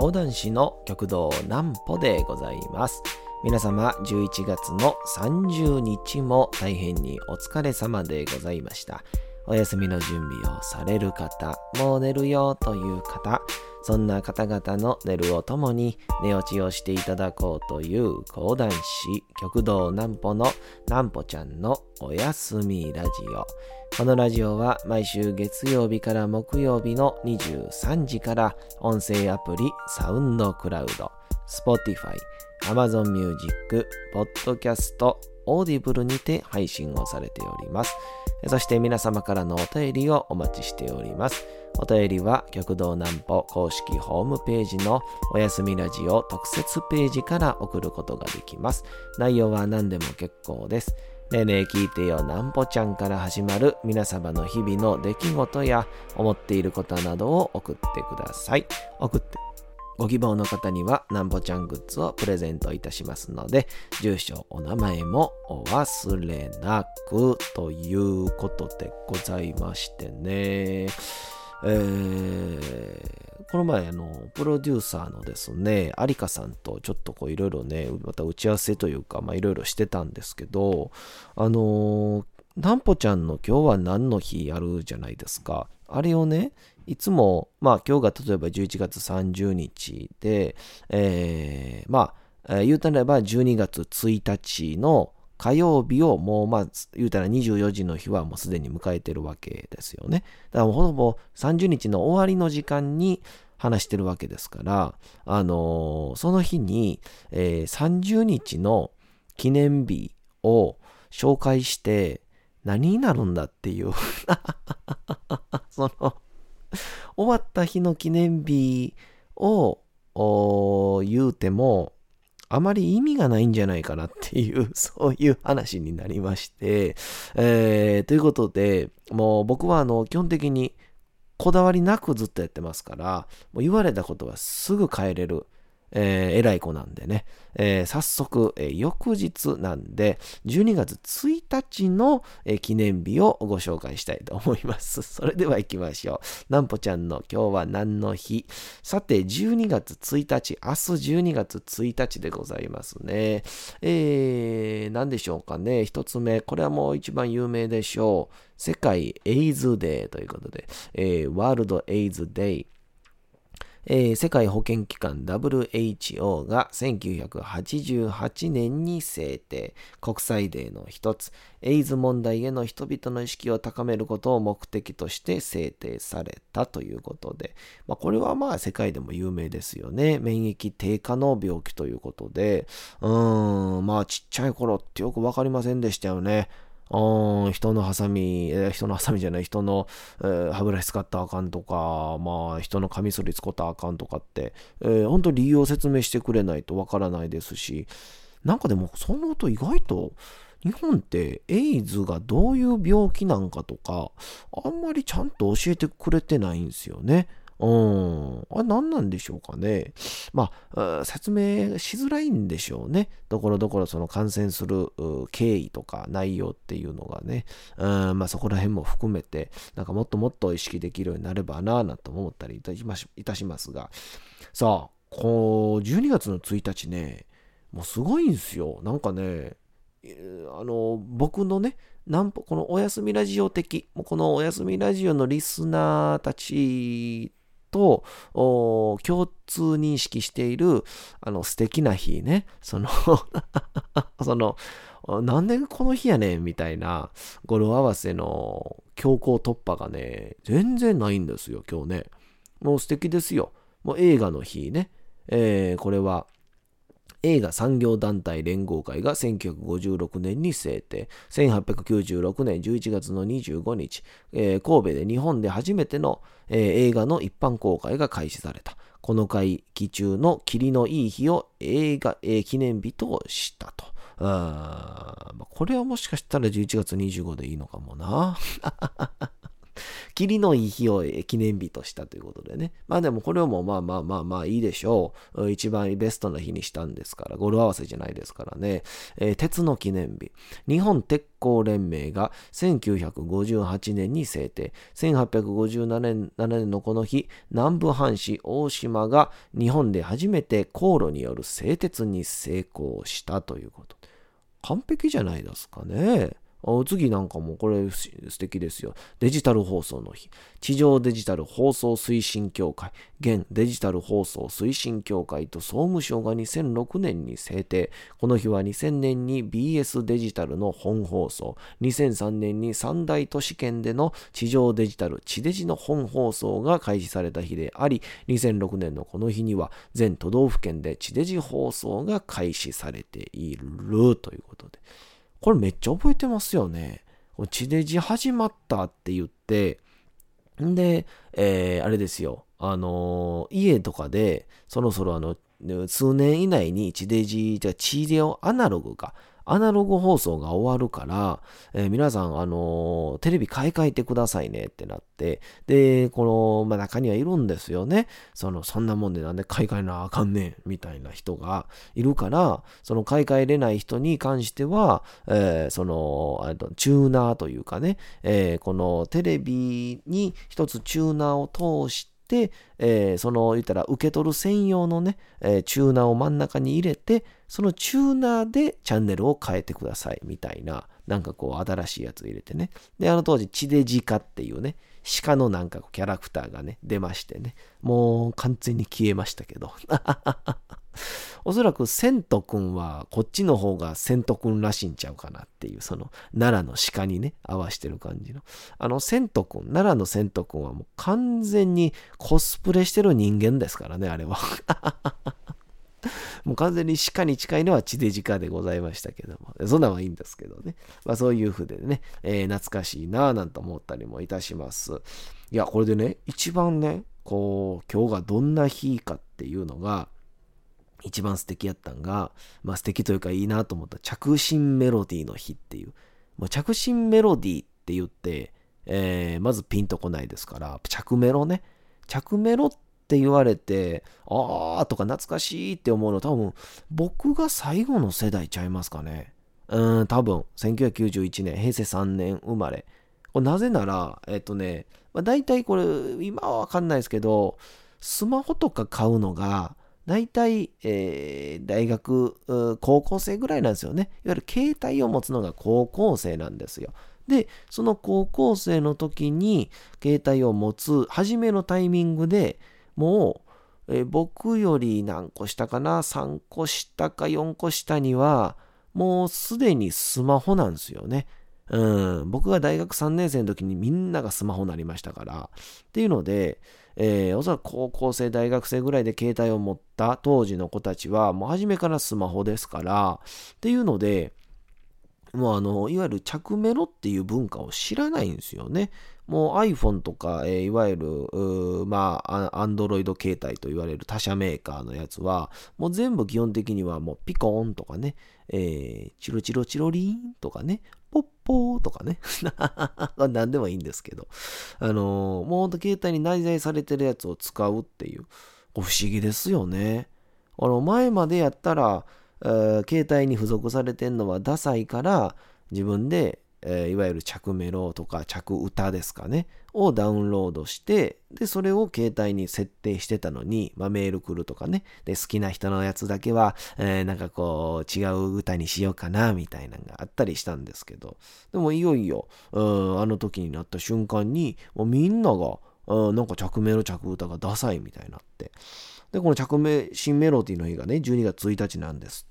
講談師の極道南歩でございます。皆様11月の30日も大変にお疲れ様でございました。お休みの準備をされる方もう寝るよという方そんな方々の寝るをともに寝落ちをしていただこうという講談師極道南歩の南歩ちゃんのおやすみラジオ。このラジオは毎週月曜日から木曜日の23時から音声アプリサウンドクラウド、Spotify、Amazon Music、Podcast、Audible にて配信をされております。そして皆様からのお便りをお待ちしております。お便りは極道南歩公式ホームページのおやすみラジオ特設ページから送ることができます。内容は何でも結構です。ねえねえ聞いてよなんぽちゃんから始まる皆様の日々の出来事や思っていることなどを送ってください。送って。ご希望の方にはなんぽちゃんグッズをプレゼントいたしますので、住所、お名前もお忘れなくということでございましてね。えー、この前、の、プロデューサーのですね、有香さんとちょっといろいろね、また打ち合わせというか、いろいろしてたんですけど、あのー、なんぽちゃんの今日は何の日やるじゃないですか。あれをね、いつも、まあ今日が例えば11月30日で、えー、まあ、言うたらば12月1日の火曜日をもうまあ言うたら24時の日はもうすでに迎えてるわけですよね。だからほぼ30日の終わりの時間に話してるわけですから、あのー、その日に、えー、30日の記念日を紹介して何になるんだっていう その終わった日の記念日を言うてもあまり意味がないんじゃないかなっていう、そういう話になりまして、えー、ということで、もう僕はあの、基本的にこだわりなくずっとやってますから、もう言われたことはすぐ変えれる。えー、偉い子なんでね、えー、早速、えー、翌日なんで、12月1日の、え記念日をご紹介したいと思います。それでは行きましょう。なんぽちゃんの今日は何の日？さて、12月1日、明日12月1日でございますね。えー、何でしょうかね。一つ目、これはもう一番有名でしょう。世界エイズデーということで、えー、ワールドエイズデイ。えー、世界保健機関 WHO が1988年に制定、国際デーの一つ、エイズ問題への人々の意識を高めることを目的として制定されたということで、まあ、これはまあ世界でも有名ですよね。免疫低下の病気ということで、うーん、まあちっちゃい頃ってよくわかりませんでしたよね。人のハサミ、え、人のハサミじゃない、人の、えー、歯ブラシ使ったらあかんとか、まあ、人のカミソリ使ったらあかんとかって、えー、本当理由を説明してくれないとわからないですし、なんかでも、その音意外と、日本ってエイズがどういう病気なんかとか、あんまりちゃんと教えてくれてないんですよね。うん。あれ何なんでしょうかね。まあ、説明しづらいんでしょうね。ところどころその感染する経緯とか内容っていうのがね。うん、まあそこら辺も含めて、なんかもっともっと意識できるようになればなぁなんて思ったりいたしますいたしますが。さあ、こう、12月の1日ね、もうすごいんですよ。なんかね、あの、僕のね、なんこのおやすみラジオ的、このおやすみラジオのリスナーたちと共通認識しているあの素敵な日ね。その その、なんでこの日やねんみたいな語呂合わせの強行突破がね、全然ないんですよ、今日ね。もう素敵ですよ。もう映画の日ね。えー、これは映画産業団体連合会が1956年に制定。1896年11月の25日、えー、神戸で日本で初めての、えー、映画の一般公開が開始された。この会期中の霧のいい日を映画、えー、記念日としたと。あこれはもしかしたら11月25でいいのかもな。霧のいい日を記念日としたということでね。まあでもこれをもまあまあまあまあいいでしょう。一番ベストな日にしたんですから、語呂合わせじゃないですからね。えー、鉄の記念日。日本鉄工連盟が1958年に制定。1857年 ,7 年のこの日、南部藩士大島が日本で初めて航路による製鉄に成功したということ。完璧じゃないですかね。次なんかもこれ素敵ですよ。デジタル放送の日。地上デジタル放送推進協会、現デジタル放送推進協会と総務省が2006年に制定。この日は2000年に BS デジタルの本放送、2003年に三大都市圏での地上デジタル、地デジの本放送が開始された日であり、2006年のこの日には全都道府県で地デジ放送が開始されているということで。これめっちゃ覚えてますよね。地デジ始まったって言って、んで、えー、あれですよ。あのー、家とかで、そろそろあの、数年以内に地デジ、じゃ地デオアナログか。アナログ放送が終わるから、えー、皆さん、あのー、テレビ買い替えてくださいねってなって、で、この、まあ、中にはいるんですよね。その、そんなもんでなんで買い替えなあかんねん、みたいな人がいるから、その買い替えれない人に関しては、えー、その、チューナーというかね、え、このテレビに一つチューナーを通して、えー、その言ったら受け取る専用のね、えー、チューナーを真ん中に入れて、そのチューナーでチャンネルを変えてくださいみたいな、なんかこう新しいやつを入れてね。で、あの当時、地デジカっていうね、鹿のなんかキャラクターがね、出ましてね、もう完全に消えましたけど。おそらくセント君はこっちの方がセント君らしいんちゃうかなっていう、その奈良の鹿にね、合わしてる感じの。あのセント君、奈良のセント君はもう完全にコスプレしてる人間ですからね、あれは。もう完全に鹿に近いのは地デジカでございましたけども、そんなんはいいんですけどね。まあそういう風でね、えー、懐かしいなぁなんて思ったりもいたします。いや、これでね、一番ね、こう、今日がどんな日かっていうのが、一番素敵やったんが、まあ素敵というかいいなと思った着信メロディーの日っていう。もう着信メロディーって言って、えー、まずピンとこないですから、着メロね。着メロって言われて、あーとか懐かしいって思うの多分僕が最後の世代ちゃいますかね。うん、多分1991年、平成3年生まれ。これなぜなら、えっとね、まあ、大体これ今はわかんないですけど、スマホとか買うのが、大体、えー、大学、高校生ぐらいなんですよね。いわゆる携帯を持つのが高校生なんですよ。で、その高校生の時に携帯を持つ初めのタイミングでもう、えー、僕より何個下かな ?3 個下か4個下にはもうすでにスマホなんですよね。うん、僕が大学3年生の時にみんながスマホになりましたから。っていうので、えー、おそらく高校生、大学生ぐらいで携帯を持った当時の子たちは、もう初めからスマホですから、っていうので、もうあの、いわゆる着メロっていう文化を知らないんですよね。もう iPhone とか、えー、いわゆる、まあ、Android 携帯と言われる他社メーカーのやつは、もう全部基本的にはもうピコーンとかね、えー、チロチロチロリーンとかね、ポッポーとかね。何でもいいんですけど。あのー、もうほんと携帯に内在されてるやつを使うっていう、不思議ですよね。あの、前までやったら、えー、携帯に付属されてんのはダサいから、自分でえー、いわゆる着メロとか着歌ですかね、をダウンロードして、で、それを携帯に設定してたのに、まあ、メール来るとかね、で、好きな人のやつだけは、えー、なんかこう、違う歌にしようかな、みたいなのがあったりしたんですけど、でもいよいよ、うん、あの時になった瞬間に、もうみんなが、うん、なんか着メロ着歌がダサいみたいになって、で、この着メ、新メロディの日がね、12月1日なんです。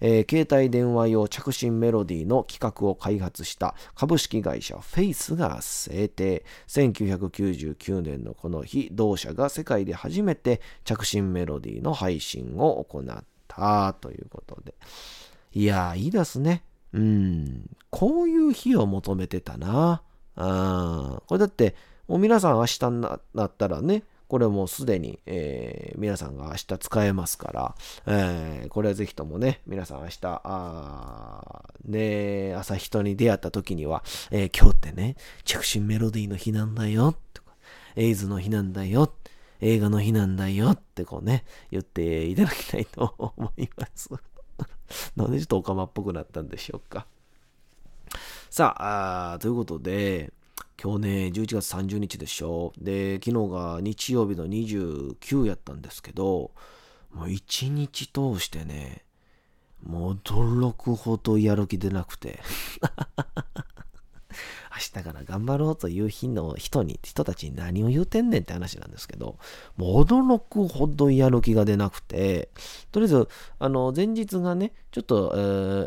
えー、携帯電話用着信メロディーの企画を開発した株式会社フェイスが制定。1999年のこの日、同社が世界で初めて着信メロディーの配信を行ったということで。いやいいですね。うん。こういう日を求めてたな。あこれだって、もう皆さん明日になったらね、これもうすでに、えー、皆さんが明日使えますから、えー、これはぜひともね、皆さん明日、あね、朝人に出会った時には、えー、今日ってね、着信メロディーの日なんだよ、とか、エイズの日なんだよ、映画の日なんだよってこうね、言っていただきたいと思います。なんでちょっとオカマっぽくなったんでしょうか。さあ、あということで、今日ね、11月30日でしょ。で、昨日が日曜日の29やったんですけど、もう一日通してね、もう驚くほどやる気出なくて。明日から頑張ろうという日の人に、人たちに何を言うてんねんって話なんですけど、もう驚くほどやる気が出なくて、とりあえず、あの、前日がね、ちょっと、え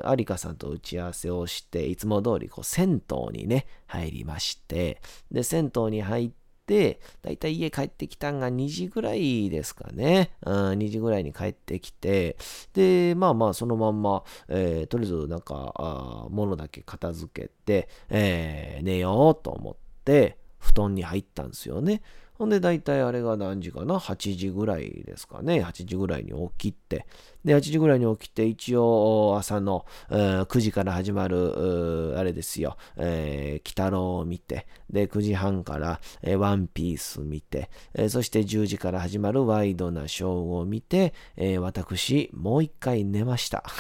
ー、有香さんと打ち合わせをして、いつも通り、こう、銭湯にね、入りまして、で、銭湯に入って、で、だいたい家帰ってきたんが2時ぐらいですかね。うん、2時ぐらいに帰ってきて、で、まあまあ、そのまんま、えー、とりあえずなんか、物だけ片付けて、えー、寝ようと思って、布団に入ったんですよね。ほんで、大体あれが何時かな ?8 時ぐらいですかね。8時ぐらいに起きて。で、8時ぐらいに起きて、一応朝の、9時から始まる、あれですよ、えー、北郎を見て、で、9時半から、えー、ワンピース見て、えー、そして10時から始まるワイドなショーを見て、えー、私、もう一回寝ました。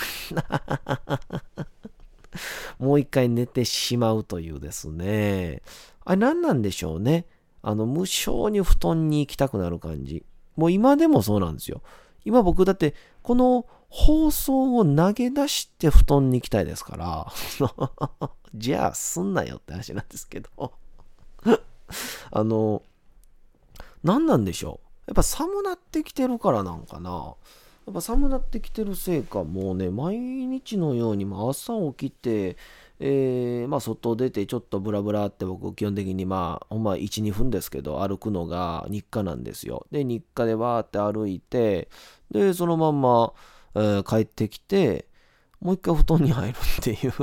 もう一回寝てしまうというですね。あれ何なんでしょうね。あの、無性に布団に行きたくなる感じ。もう今でもそうなんですよ。今僕だって、この放送を投げ出して布団に行きたいですから、じゃあすんなよって話なんですけど あの、何なんでしょう。やっぱ寒なってきてるからなんかな。やっぱ寒なってきてるせいか、もうね、毎日のように朝起きて、えー、まあ、外出てちょっとブラブラって僕基本的にまあほんま1、2分ですけど歩くのが日課なんですよ。で、日課でわーって歩いて、で、そのまんま、えー、帰ってきて、もう一回布団に入るっていう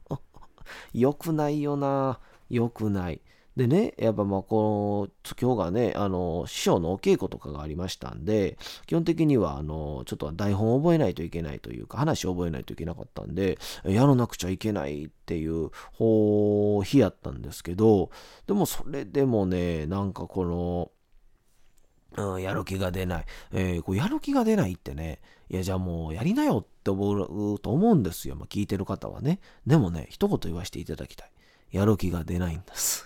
良くないよな。良くない。でね、やっぱまあこの、今日がね、あの、師匠のお稽古とかがありましたんで、基本的には、あの、ちょっと台本を覚えないといけないというか、話を覚えないといけなかったんで、やらなくちゃいけないっていうほ日やったんですけど、でもそれでもね、なんかこの、うん、やる気が出ない。えー、こうやる気が出ないってね、いや、じゃあもうやりなよって思うと思うんですよ。まあ、聞いてる方はね。でもね、一言言わせていただきたい。やる気が出ないんです。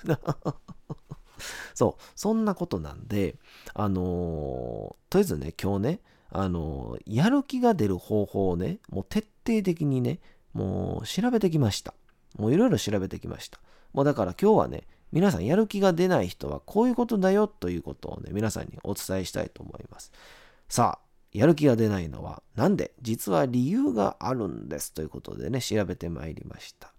そう、そんなことなんで、あのー、とりあえずね、今日ね、あのー、やる気が出る方法をね、もう徹底的にね、もう調べてきました。もういろいろ調べてきました。もうだから今日はね、皆さんやる気が出ない人はこういうことだよということをね、皆さんにお伝えしたいと思います。さあ、やる気が出ないのはなんで実は理由があるんですということでね、調べてまいりました。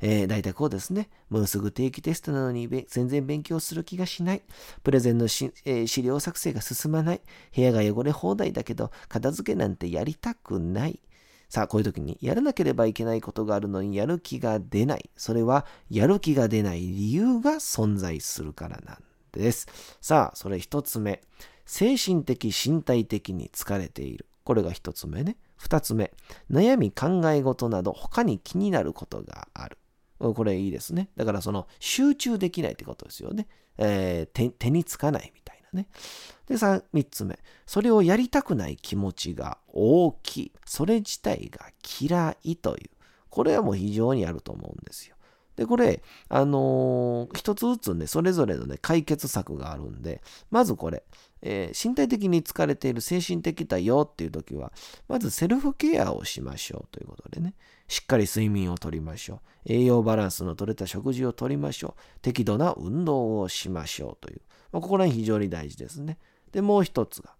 えー、大体こうですね。もうすぐ定期テストなのに全然勉強する気がしない。プレゼンのし、えー、資料作成が進まない。部屋が汚れ放題だけど、片付けなんてやりたくない。さあ、こういう時にやらなければいけないことがあるのにやる気が出ない。それはやる気が出ない理由が存在するからなんです。さあ、それ一つ目。精神的、身体的に疲れている。これが一つ目ね。二つ目。悩み、考え事など他に気になることがある。これいいですね。だからその集中できないってことですよね。えー、手につかないみたいなね。で、三つ目。それをやりたくない気持ちが大きい。それ自体が嫌いという。これはもう非常にあると思うんですよ。で、これ、あのー、一つずつね、それぞれのね、解決策があるんで、まずこれ、えー、身体的に疲れている精神的だよっていう時は、まずセルフケアをしましょうということでね、しっかり睡眠をとりましょう。栄養バランスの取れた食事をとりましょう。適度な運動をしましょうという。まあ、ここら辺非常に大事ですね。で、もう一つが、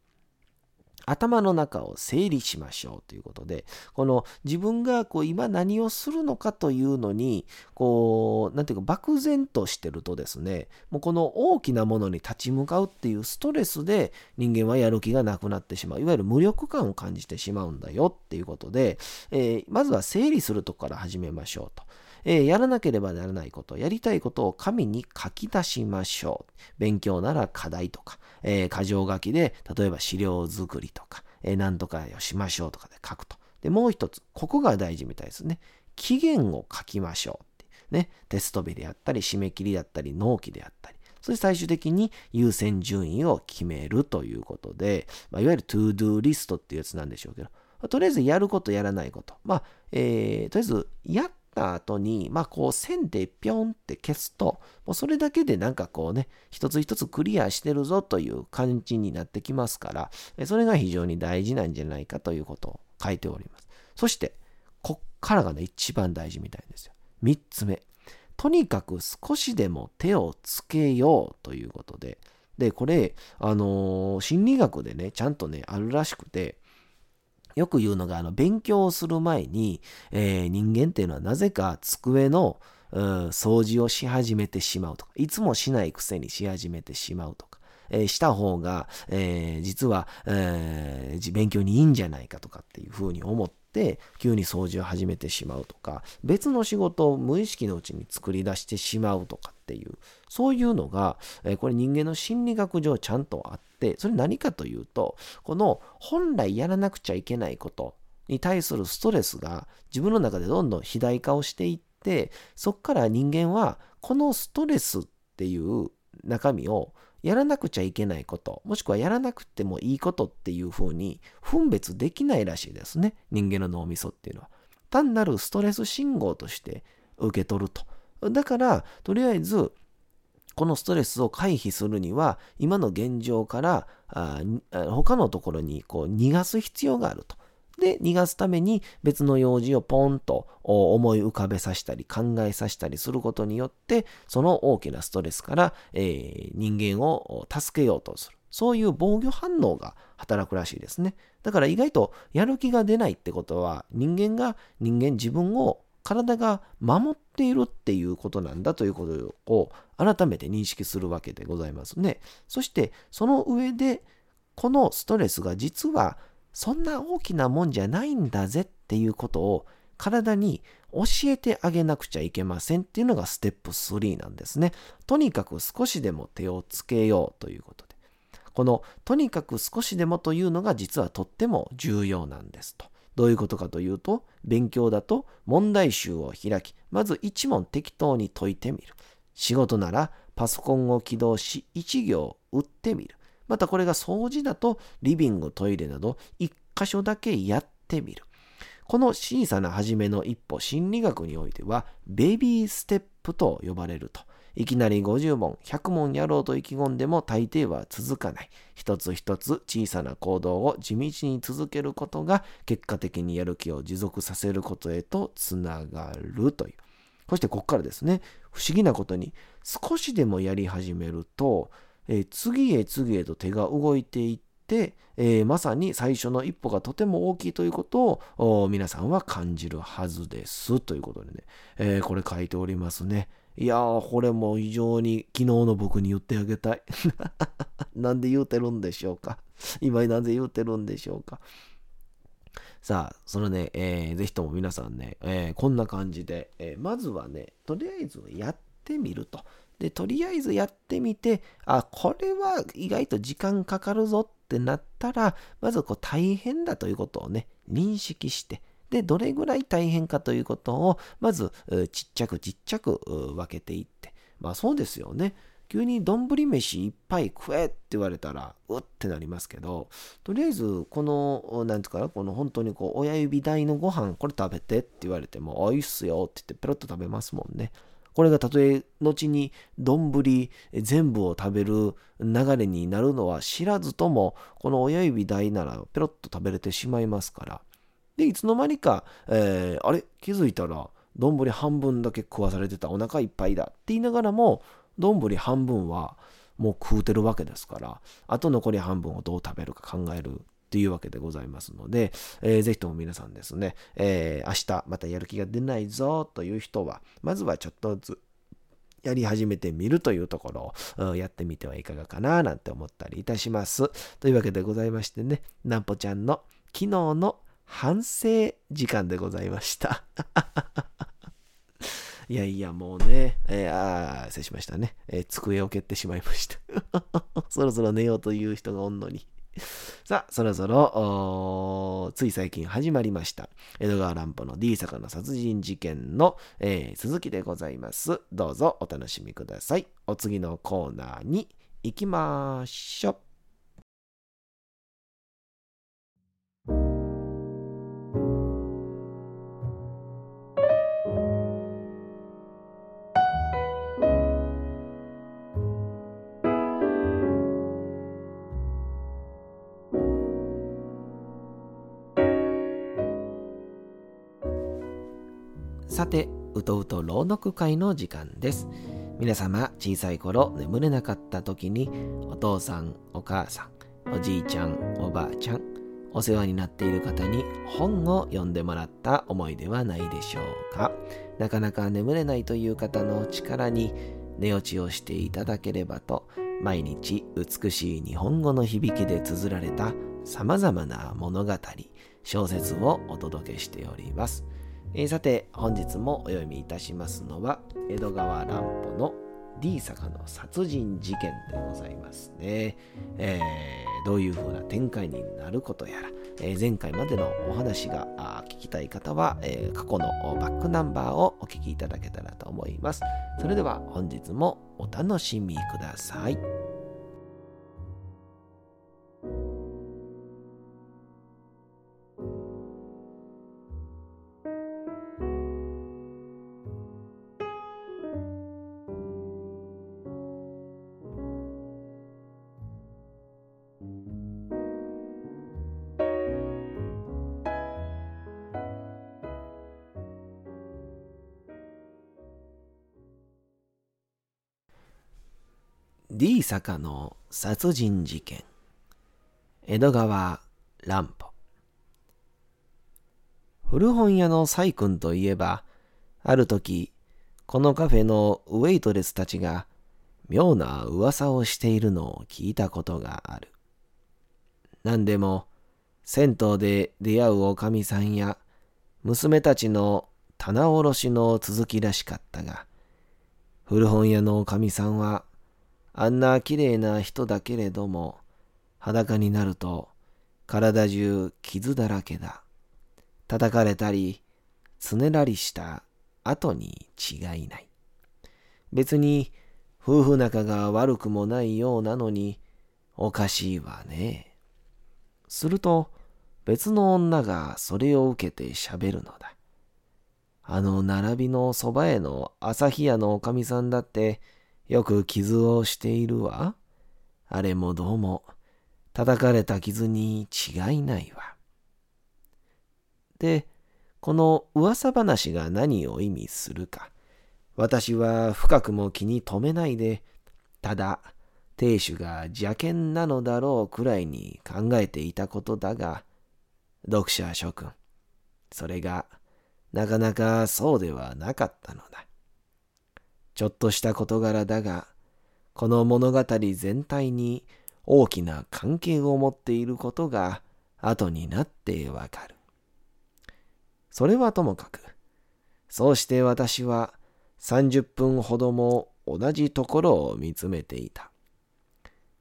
頭の中を整理しましょうということで、この自分がこう今何をするのかというのに、こう、なんていうか漠然としてるとですね、もうこの大きなものに立ち向かうっていうストレスで人間はやる気がなくなってしまう。いわゆる無力感を感じてしまうんだよっていうことで、えー、まずは整理するとこから始めましょうと。えー、やらなければならないこと、やりたいことを紙に書き出しましょう。勉強なら課題とか、えー、箇条書きで、例えば資料作りとか、えー、何とかをしましょうとかで書くと。で、もう一つ、ここが大事みたいですね。期限を書きましょう。ね、テスト日であったり、締め切りだったり、納期であったり、そして最終的に優先順位を決めるということで、まあ、いわゆる to do リストっていうやつなんでしょうけど、まあ、とりあえずやることやらないこと。まあ、えー、とりあえずやった後に、まあこう線でぴょんって消すと、もうそれだけでなんかこうね、一つ一つクリアしてるぞという感じになってきますから、それが非常に大事なんじゃないかということを書いております。そして、こっからがね、一番大事みたいですよ。三つ目。とにかく少しでも手をつけようということで、で、これ、あのー、心理学でね、ちゃんとね、あるらしくて、よく言うのが、あの、勉強をする前に、えー、人間っていうのはなぜか机の、う、掃除をし始めてしまうとか、いつもしないくせにし始めてしまうとか、えー、した方が、えー、実は、えー、勉強にいいんじゃないかとかっていうふうに思って急に掃除を始めてしまうとか別の仕事を無意識のうちに作り出してしまうとかっていうそういうのが、えこれ人間の心理学上ちゃんとあってそれ何かというとこの本来やらなくちゃいけないことに対するストレスが自分の中でどんどん肥大化をしていってそこから人間はこのストレスっていう中身をやらなくちゃいけないこと、もしくはやらなくてもいいことっていうふうに分別できないらしいですね。人間の脳みそっていうのは。単なるストレス信号として受け取ると。だから、とりあえず、このストレスを回避するには、今の現状からあ他のところにこう逃がす必要があると。で、逃がすために別の用事をポンと思い浮かべさせたり考えさせたりすることによって、その大きなストレスから、えー、人間を助けようとする。そういう防御反応が働くらしいですね。だから意外とやる気が出ないってことは人間が人間自分を体が守っているっていうことなんだということを改めて認識するわけでございますね。そしてその上でこのストレスが実はそんな大きなもんじゃないんだぜっていうことを体に教えてあげなくちゃいけませんっていうのがステップ3なんですね。とにかく少しでも手をつけようということで。このとにかく少しでもというのが実はとっても重要なんですと。どういうことかというと、勉強だと問題集を開き、まず1問適当に解いてみる。仕事ならパソコンを起動し1行打ってみる。またこれが掃除だとリビング、トイレなど1箇所だけやってみる。この小さな初めの一歩、心理学においては、ベビーステップと呼ばれると。いきなり50問、100問やろうと意気込んでも大抵は続かない。一つ一つ小さな行動を地道に続けることが結果的にやる気を持続させることへとつながるという。そしてここからですね、不思議なことに少しでもやり始めると、えー、次へ次へと手が動いていって、えー、まさに最初の一歩がとても大きいということを皆さんは感じるはずですということでね、えー、これ書いておりますね。いやー、これも非常に昨日の僕に言ってあげたい。なんで言うてるんでしょうか。今になぜ言うてるんでしょうか。さあ、そのね、えー、ぜひとも皆さんね、えー、こんな感じで、えー、まずはね、とりあえずやってみると。で、とりあえずやってみて、あ、これは意外と時間かかるぞってなったら、まずこう大変だということをね、認識して、で、どれぐらい大変かということを、まずちっちゃくちっちゃく分けていって。まあそうですよね。急に丼飯いっぱい食えって言われたら、うってなりますけど、とりあえず、この、なんていうかな、この本当にこう、親指大のご飯、これ食べてって言われても、あ、いいっすよって言ってペロッと食べますもんね。これがたとえ後に丼全部を食べる流れになるのは知らずとも、この親指大ならペロッと食べれてしまいますから。で、いつの間にか、えー、あれ？気づいたら、丼半分だけ食わされてたお腹いっぱいだって言いながらも、丼半分はもう食うてるわけですから、あと残り半分をどう食べるか考えるというわけでございますので、えー、ぜひとも皆さんですね、えー、明日またやる気が出ないぞという人は、まずはちょっとずつやり始めてみるというところをやってみてはいかがかななんて思ったりいたします。というわけでございましてね、なんぽちゃんの昨日の反省時間でございました。いやいや、もうね、えー、ああ、失礼しましたね。えー、机を蹴ってしまいました。そろそろ寝ようという人がおんのに。さあ、そろそろ、つい最近始まりました。江戸川乱歩の D 坂の殺人事件の、えー、続きでございます。どうぞお楽しみください。お次のコーナーに行きましょう。さて、うとうと朗読会の時間です。皆様、小さい頃眠れなかった時に、お父さん、お母さん、おじいちゃん、おばあちゃん、お世話になっている方に本を読んでもらった思いではないでしょうか？なかなか眠れないという方の力に寝落ちをしていただければと、毎日美しい日本語の響きで綴られた様々な物語、小説をお届けしております。えー、さて、本日もお読みいたしますのは、江戸川乱歩の D 坂の殺人事件でございますね。えー、どういう風な展開になることやら、えー、前回までのお話が聞きたい方は、えー、過去のバックナンバーをお聞きいただけたらと思います。それでは本日もお楽しみください。坂の殺人事件。江戸川乱歩。古本屋のサイ君といえばある時このカフェのウェイトレスたちが妙な噂をしているのを聞いたことがある。何でも銭湯で出会うおかみさんや娘たちの棚卸しの続きらしかったが古本屋のおかみさんはあんな綺麗な人だけれども、裸になると体中傷だらけだ。叩かれたり、つねらりした後に違いない。別に夫婦仲が悪くもないようなのに、おかしいわね。すると、別の女がそれを受けて喋るのだ。あの並びのそばへの朝日屋のおかみさんだって、よく傷をしているわ。あれもどうも、叩かれた傷に違いないわ。で、この噂話が何を意味するか、私は深くも気に留めないで、ただ、亭主が邪険なのだろうくらいに考えていたことだが、読者諸君、それがなかなかそうではなかったのだ。ちょっとした事柄だが、この物語全体に大きな関係を持っていることが後になってわかる。それはともかく、そうして私は30分ほども同じところを見つめていた。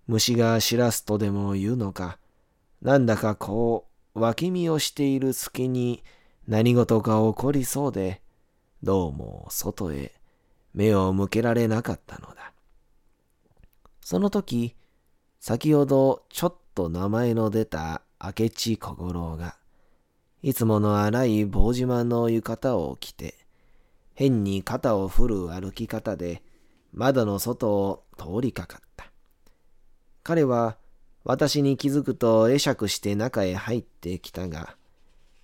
虫がしらすとでも言うのか、なんだかこう、脇見をしている隙に何事か起こりそうで、どうも外へ目を向けられなかったのだ。その時、先ほどちょっと名前の出た明智小五郎が、いつもの荒い棒島の浴衣を着て、変に肩を振る歩き方で窓の外を通りかかった。彼は私に気づくと会釈して中へ入ってきたが、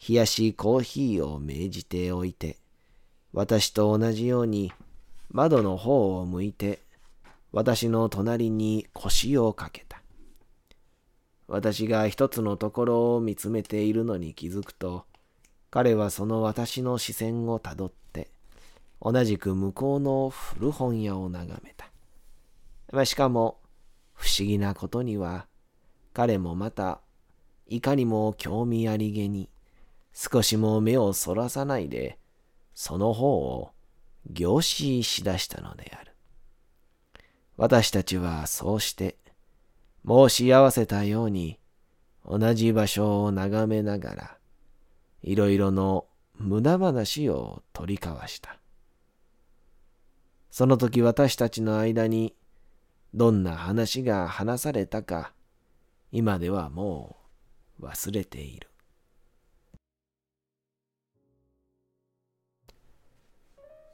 冷やしコーヒーを命じておいて、私と同じように窓の方を向いて、私の隣に腰をかけた。私が一つのところを見つめているのに気づくと、彼はその私の視線をたどって、同じく向こうの古本屋を眺めた。しかも、不思議なことには、彼もまた、いかにも興味ありげに、少しも目をそらさないで、その方を凝視しだしたのである。私たちはそうして、申し合わせたように、同じ場所を眺めながら、いろいろの無駄話を取り交わした。その時私たちの間にどんな話が話されたか今ではもう忘れている。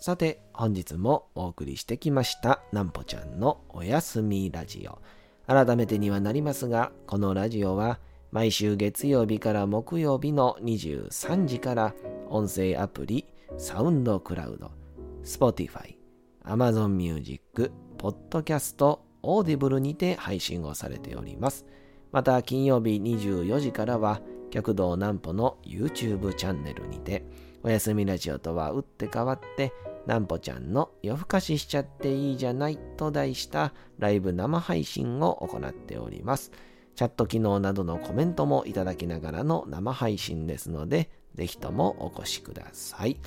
さて本日もお送りしてきましたなんぽちゃんのおやすみラジオ。改めてにはなりますがこのラジオは毎週月曜日から木曜日の23時から音声アプリサウンドクラウド、Spotify、Amazon Music、Podcast、Audible にて配信をされております。また金曜日24時からは極道南歩の YouTube チャンネルにておやすみラジオとは打って変わって南歩ちゃんの夜更かししちゃっていいじゃないと題したライブ生配信を行っております。チャット機能などのコメントもいただきながらの生配信ですので、ぜひともお越しください。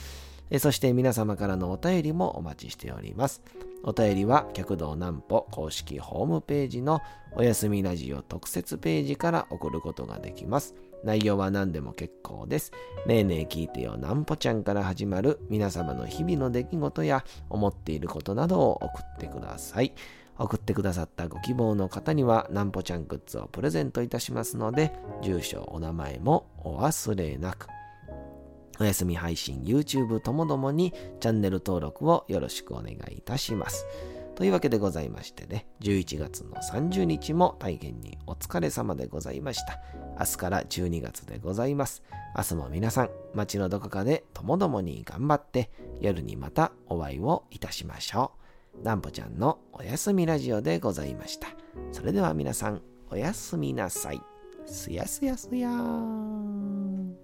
そして皆様からのお便りもお待ちしております。お便りは、客道南歩公式ホームページのおやすみラジオ特設ページから送ることができます。内容は何でも結構です。ねえねえ聞いてよなんぽちゃんから始まる皆様の日々の出来事や思っていることなどを送ってください。送ってくださったご希望の方にはなんぽちゃんグッズをプレゼントいたしますので、住所、お名前もお忘れなく。お休み配信、YouTube ともどもにチャンネル登録をよろしくお願いいたします。というわけでございましてね、11月の30日も大変にお疲れ様でございました。明日から12月でございます。明日も皆さん、街のどこかでともどもに頑張って、夜にまたお会いをいたしましょう。なんぽちゃんのおやすみラジオでございました。それでは皆さん、おやすみなさい。すやすやすやー。